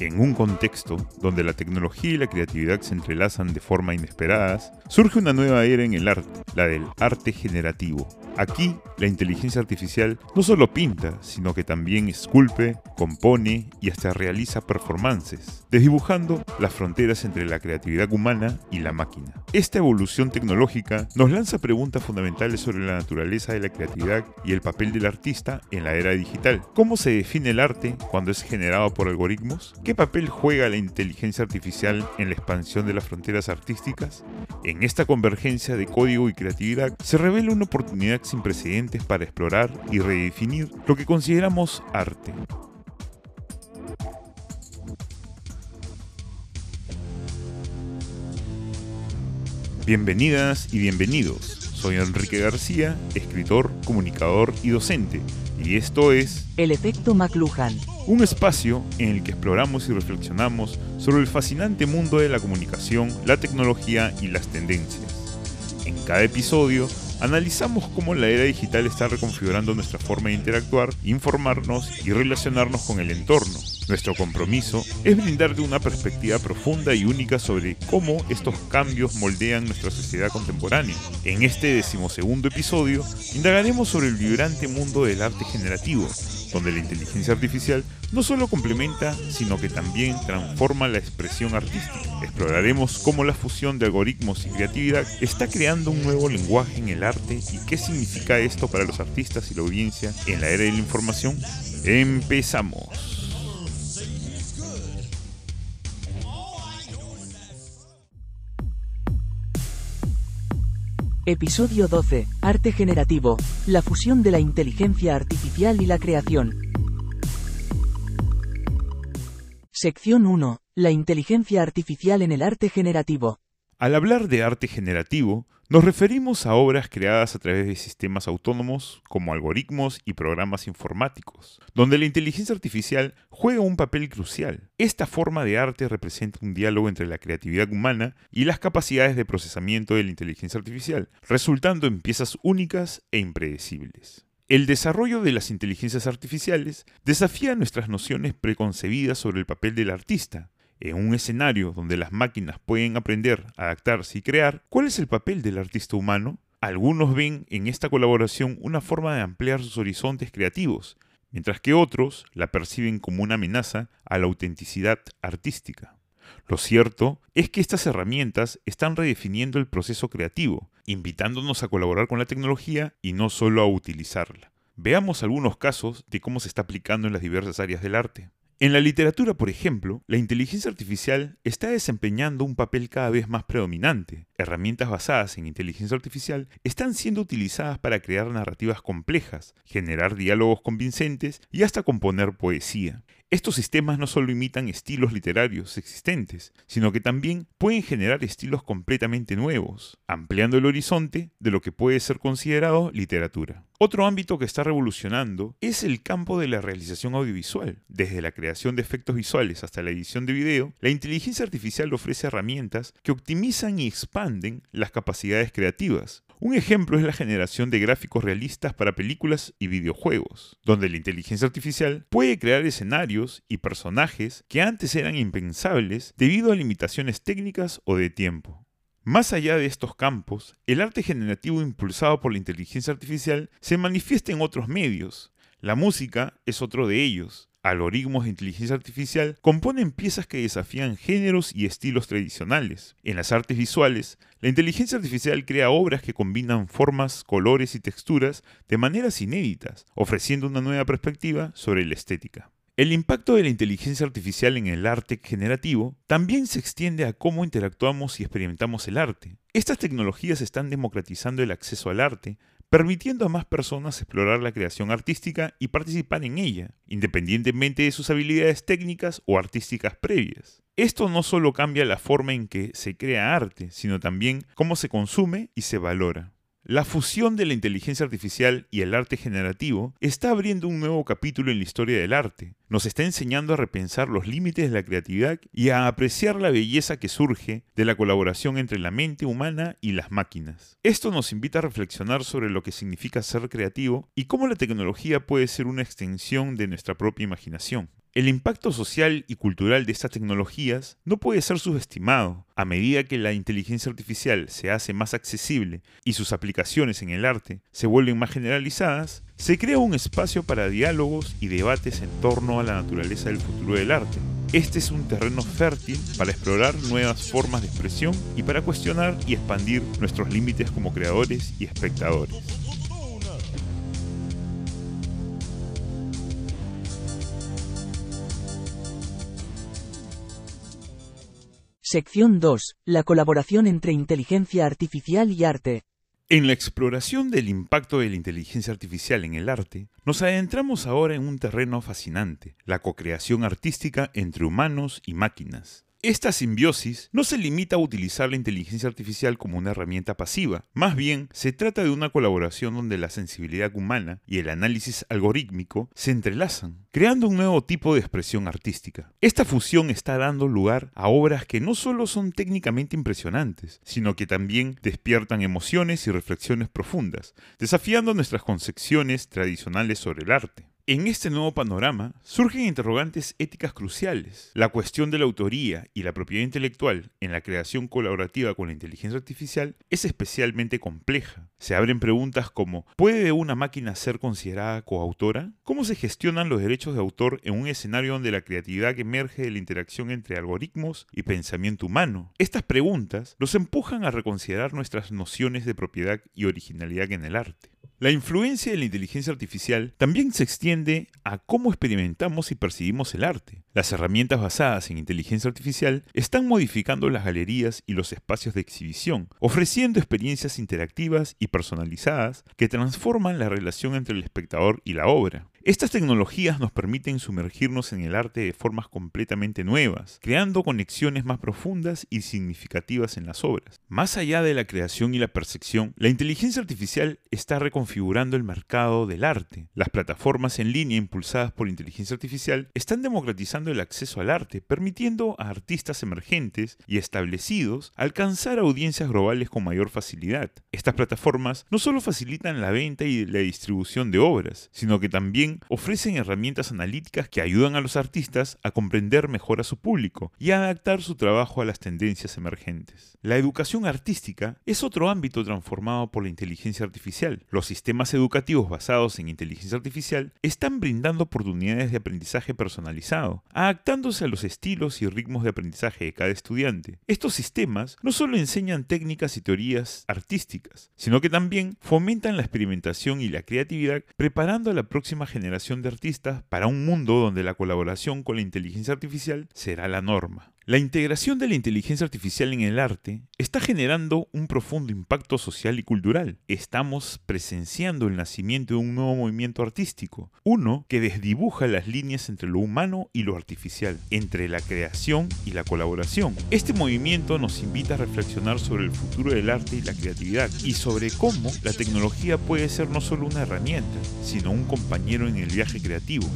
En un contexto donde la tecnología y la creatividad se entrelazan de forma inesperadas, surge una nueva era en el arte, la del arte generativo. Aquí, la inteligencia artificial no solo pinta, sino que también esculpe, compone y hasta realiza performances, desdibujando las fronteras entre la creatividad humana y la máquina. Esta evolución tecnológica nos lanza preguntas fundamentales sobre la naturaleza de la creatividad y el papel del artista en la era digital. ¿Cómo se define el arte cuando es generado por algoritmos? ¿Qué papel juega la inteligencia artificial en la expansión de las fronteras artísticas? En esta convergencia de código y creatividad se revela una oportunidad sin precedentes para explorar y redefinir lo que consideramos arte. Bienvenidas y bienvenidos. Soy Enrique García, escritor, comunicador y docente, y esto es El efecto McLuhan, un espacio en el que exploramos y reflexionamos sobre el fascinante mundo de la comunicación, la tecnología y las tendencias. En cada episodio analizamos cómo la era digital está reconfigurando nuestra forma de interactuar, informarnos y relacionarnos con el entorno. Nuestro compromiso es brindarte una perspectiva profunda y única sobre cómo estos cambios moldean nuestra sociedad contemporánea. En este decimosegundo episodio, indagaremos sobre el vibrante mundo del arte generativo, donde la inteligencia artificial no solo complementa, sino que también transforma la expresión artística. Exploraremos cómo la fusión de algoritmos y creatividad está creando un nuevo lenguaje en el arte y qué significa esto para los artistas y la audiencia en la era de la información. Empezamos. Episodio 12. Arte generativo. La fusión de la inteligencia artificial y la creación. Sección 1. La inteligencia artificial en el arte generativo. Al hablar de arte generativo, nos referimos a obras creadas a través de sistemas autónomos como algoritmos y programas informáticos, donde la inteligencia artificial juega un papel crucial. Esta forma de arte representa un diálogo entre la creatividad humana y las capacidades de procesamiento de la inteligencia artificial, resultando en piezas únicas e impredecibles. El desarrollo de las inteligencias artificiales desafía nuestras nociones preconcebidas sobre el papel del artista, en un escenario donde las máquinas pueden aprender, adaptarse y crear, ¿cuál es el papel del artista humano? Algunos ven en esta colaboración una forma de ampliar sus horizontes creativos, mientras que otros la perciben como una amenaza a la autenticidad artística. Lo cierto es que estas herramientas están redefiniendo el proceso creativo, invitándonos a colaborar con la tecnología y no solo a utilizarla. Veamos algunos casos de cómo se está aplicando en las diversas áreas del arte. En la literatura, por ejemplo, la inteligencia artificial está desempeñando un papel cada vez más predominante. Herramientas basadas en inteligencia artificial están siendo utilizadas para crear narrativas complejas, generar diálogos convincentes y hasta componer poesía. Estos sistemas no solo imitan estilos literarios existentes, sino que también pueden generar estilos completamente nuevos, ampliando el horizonte de lo que puede ser considerado literatura. Otro ámbito que está revolucionando es el campo de la realización audiovisual. Desde la creación de efectos visuales hasta la edición de video, la inteligencia artificial ofrece herramientas que optimizan y expanden las capacidades creativas, un ejemplo es la generación de gráficos realistas para películas y videojuegos, donde la inteligencia artificial puede crear escenarios y personajes que antes eran impensables debido a limitaciones técnicas o de tiempo. Más allá de estos campos, el arte generativo impulsado por la inteligencia artificial se manifiesta en otros medios. La música es otro de ellos, algoritmos de inteligencia artificial componen piezas que desafían géneros y estilos tradicionales. En las artes visuales, la inteligencia artificial crea obras que combinan formas, colores y texturas de maneras inéditas, ofreciendo una nueva perspectiva sobre la estética. El impacto de la inteligencia artificial en el arte generativo también se extiende a cómo interactuamos y experimentamos el arte. Estas tecnologías están democratizando el acceso al arte, permitiendo a más personas explorar la creación artística y participar en ella, independientemente de sus habilidades técnicas o artísticas previas. Esto no solo cambia la forma en que se crea arte, sino también cómo se consume y se valora. La fusión de la inteligencia artificial y el arte generativo está abriendo un nuevo capítulo en la historia del arte. Nos está enseñando a repensar los límites de la creatividad y a apreciar la belleza que surge de la colaboración entre la mente humana y las máquinas. Esto nos invita a reflexionar sobre lo que significa ser creativo y cómo la tecnología puede ser una extensión de nuestra propia imaginación. El impacto social y cultural de estas tecnologías no puede ser subestimado. A medida que la inteligencia artificial se hace más accesible y sus aplicaciones en el arte se vuelven más generalizadas, se crea un espacio para diálogos y debates en torno a la naturaleza del futuro del arte. Este es un terreno fértil para explorar nuevas formas de expresión y para cuestionar y expandir nuestros límites como creadores y espectadores. Sección 2. La colaboración entre inteligencia artificial y arte. En la exploración del impacto de la inteligencia artificial en el arte, nos adentramos ahora en un terreno fascinante, la cocreación artística entre humanos y máquinas. Esta simbiosis no se limita a utilizar la inteligencia artificial como una herramienta pasiva, más bien se trata de una colaboración donde la sensibilidad humana y el análisis algorítmico se entrelazan, creando un nuevo tipo de expresión artística. Esta fusión está dando lugar a obras que no solo son técnicamente impresionantes, sino que también despiertan emociones y reflexiones profundas, desafiando nuestras concepciones tradicionales sobre el arte. En este nuevo panorama surgen interrogantes éticas cruciales. La cuestión de la autoría y la propiedad intelectual en la creación colaborativa con la inteligencia artificial es especialmente compleja. Se abren preguntas como ¿puede una máquina ser considerada coautora? ¿Cómo se gestionan los derechos de autor en un escenario donde la creatividad emerge de la interacción entre algoritmos y pensamiento humano? Estas preguntas nos empujan a reconsiderar nuestras nociones de propiedad y originalidad en el arte. La influencia de la inteligencia artificial también se extiende a cómo experimentamos y percibimos el arte. Las herramientas basadas en inteligencia artificial están modificando las galerías y los espacios de exhibición, ofreciendo experiencias interactivas y personalizadas que transforman la relación entre el espectador y la obra. Estas tecnologías nos permiten sumergirnos en el arte de formas completamente nuevas, creando conexiones más profundas y significativas en las obras. Más allá de la creación y la percepción, la inteligencia artificial está reconfigurando el mercado del arte. Las plataformas en línea impulsadas por inteligencia artificial están democratizando el acceso al arte, permitiendo a artistas emergentes y establecidos alcanzar audiencias globales con mayor facilidad. Estas plataformas no solo facilitan la venta y la distribución de obras, sino que también ofrecen herramientas analíticas que ayudan a los artistas a comprender mejor a su público y a adaptar su trabajo a las tendencias emergentes. La educación artística es otro ámbito transformado por la inteligencia artificial. Los sistemas educativos basados en inteligencia artificial están brindando oportunidades de aprendizaje personalizado, adaptándose a los estilos y ritmos de aprendizaje de cada estudiante. Estos sistemas no solo enseñan técnicas y teorías artísticas, sino que también fomentan la experimentación y la creatividad, preparando a la próxima generación generación de artistas para un mundo donde la colaboración con la inteligencia artificial será la norma. La integración de la inteligencia artificial en el arte está generando un profundo impacto social y cultural. Estamos presenciando el nacimiento de un nuevo movimiento artístico, uno que desdibuja las líneas entre lo humano y lo artificial, entre la creación y la colaboración. Este movimiento nos invita a reflexionar sobre el futuro del arte y la creatividad y sobre cómo la tecnología puede ser no solo una herramienta, sino un compañero en el viaje creativo.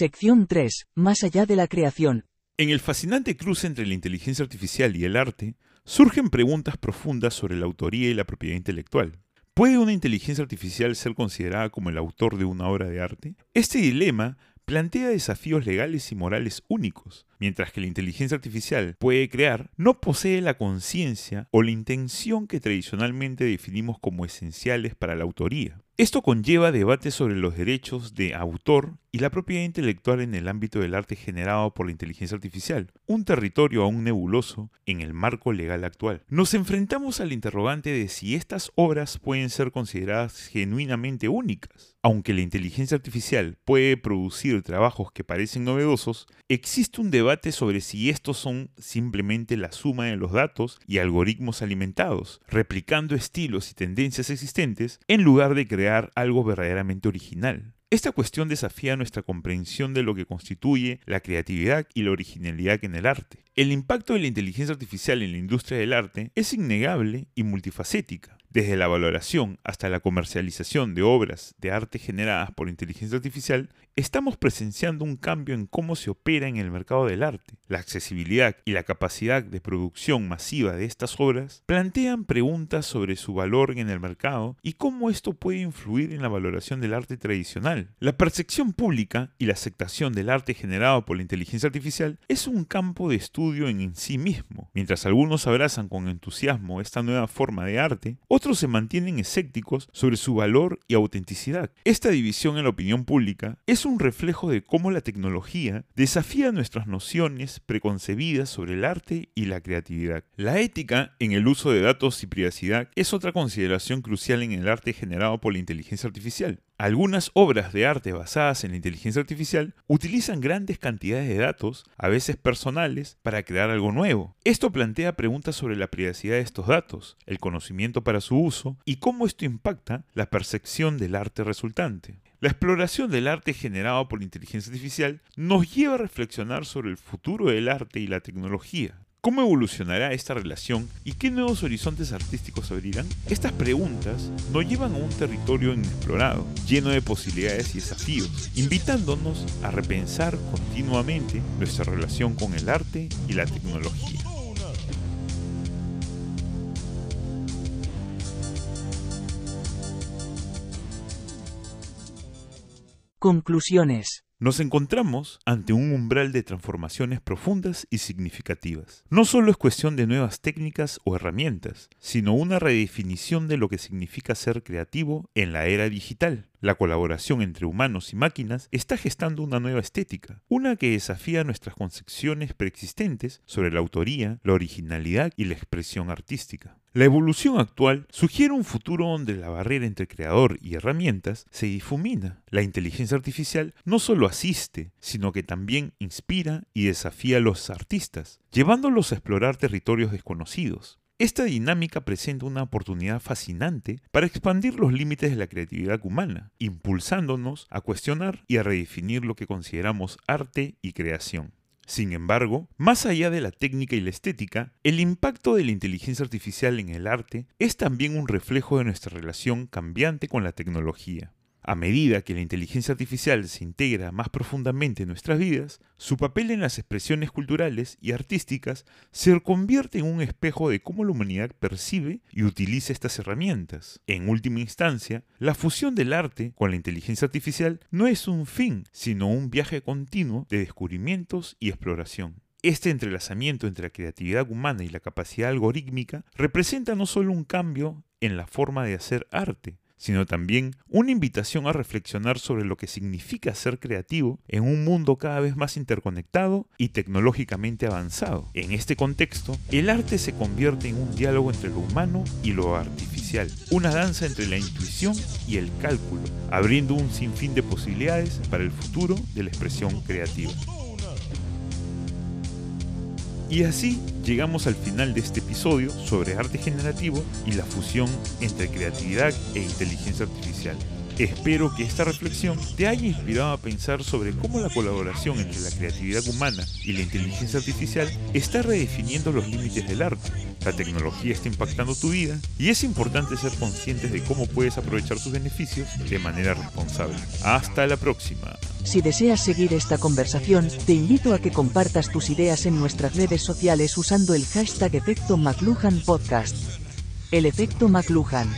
Sección 3. Más allá de la creación. En el fascinante cruce entre la inteligencia artificial y el arte, surgen preguntas profundas sobre la autoría y la propiedad intelectual. ¿Puede una inteligencia artificial ser considerada como el autor de una obra de arte? Este dilema plantea desafíos legales y morales únicos. Mientras que la inteligencia artificial puede crear, no posee la conciencia o la intención que tradicionalmente definimos como esenciales para la autoría. Esto conlleva debates sobre los derechos de autor y la propiedad intelectual en el ámbito del arte generado por la inteligencia artificial, un territorio aún nebuloso en el marco legal actual. Nos enfrentamos al interrogante de si estas obras pueden ser consideradas genuinamente únicas. Aunque la inteligencia artificial puede producir trabajos que parecen novedosos, existe un debate sobre si estos son simplemente la suma de los datos y algoritmos alimentados, replicando estilos y tendencias existentes en lugar de crear algo verdaderamente original. Esta cuestión desafía nuestra comprensión de lo que constituye la creatividad y la originalidad en el arte. El impacto de la inteligencia artificial en la industria del arte es innegable y multifacética. Desde la valoración hasta la comercialización de obras de arte generadas por inteligencia artificial, estamos presenciando un cambio en cómo se opera en el mercado del arte. La accesibilidad y la capacidad de producción masiva de estas obras plantean preguntas sobre su valor en el mercado y cómo esto puede influir en la valoración del arte tradicional. La percepción pública y la aceptación del arte generado por la inteligencia artificial es un campo de estudio en sí mismo. Mientras algunos abrazan con entusiasmo esta nueva forma de arte, otros se mantienen escépticos sobre su valor y autenticidad. Esta división en la opinión pública es un reflejo de cómo la tecnología desafía nuestras nociones preconcebidas sobre el arte y la creatividad. La ética en el uso de datos y privacidad es otra consideración crucial en el arte generado por la inteligencia artificial. Algunas obras de arte basadas en la inteligencia artificial utilizan grandes cantidades de datos, a veces personales, para crear algo nuevo. Esto plantea preguntas sobre la privacidad de estos datos, el conocimiento para su uso y cómo esto impacta la percepción del arte resultante. La exploración del arte generado por la inteligencia artificial nos lleva a reflexionar sobre el futuro del arte y la tecnología. ¿Cómo evolucionará esta relación y qué nuevos horizontes artísticos abrirán? Estas preguntas nos llevan a un territorio inexplorado, lleno de posibilidades y desafíos, invitándonos a repensar continuamente nuestra relación con el arte y la tecnología. Conclusiones. Nos encontramos ante un umbral de transformaciones profundas y significativas. No solo es cuestión de nuevas técnicas o herramientas, sino una redefinición de lo que significa ser creativo en la era digital. La colaboración entre humanos y máquinas está gestando una nueva estética, una que desafía nuestras concepciones preexistentes sobre la autoría, la originalidad y la expresión artística. La evolución actual sugiere un futuro donde la barrera entre creador y herramientas se difumina. La inteligencia artificial no solo asiste, sino que también inspira y desafía a los artistas, llevándolos a explorar territorios desconocidos. Esta dinámica presenta una oportunidad fascinante para expandir los límites de la creatividad humana, impulsándonos a cuestionar y a redefinir lo que consideramos arte y creación. Sin embargo, más allá de la técnica y la estética, el impacto de la inteligencia artificial en el arte es también un reflejo de nuestra relación cambiante con la tecnología. A medida que la inteligencia artificial se integra más profundamente en nuestras vidas, su papel en las expresiones culturales y artísticas se convierte en un espejo de cómo la humanidad percibe y utiliza estas herramientas. En última instancia, la fusión del arte con la inteligencia artificial no es un fin, sino un viaje continuo de descubrimientos y exploración. Este entrelazamiento entre la creatividad humana y la capacidad algorítmica representa no solo un cambio en la forma de hacer arte, sino también una invitación a reflexionar sobre lo que significa ser creativo en un mundo cada vez más interconectado y tecnológicamente avanzado. En este contexto, el arte se convierte en un diálogo entre lo humano y lo artificial, una danza entre la intuición y el cálculo, abriendo un sinfín de posibilidades para el futuro de la expresión creativa. Y así llegamos al final de este episodio sobre arte generativo y la fusión entre creatividad e inteligencia artificial. Espero que esta reflexión te haya inspirado a pensar sobre cómo la colaboración entre la creatividad humana y la inteligencia artificial está redefiniendo los límites del arte. La tecnología está impactando tu vida y es importante ser conscientes de cómo puedes aprovechar sus beneficios de manera responsable. Hasta la próxima. Si deseas seguir esta conversación, te invito a que compartas tus ideas en nuestras redes sociales usando el hashtag efecto McLuhan Podcast. El efecto McLuhan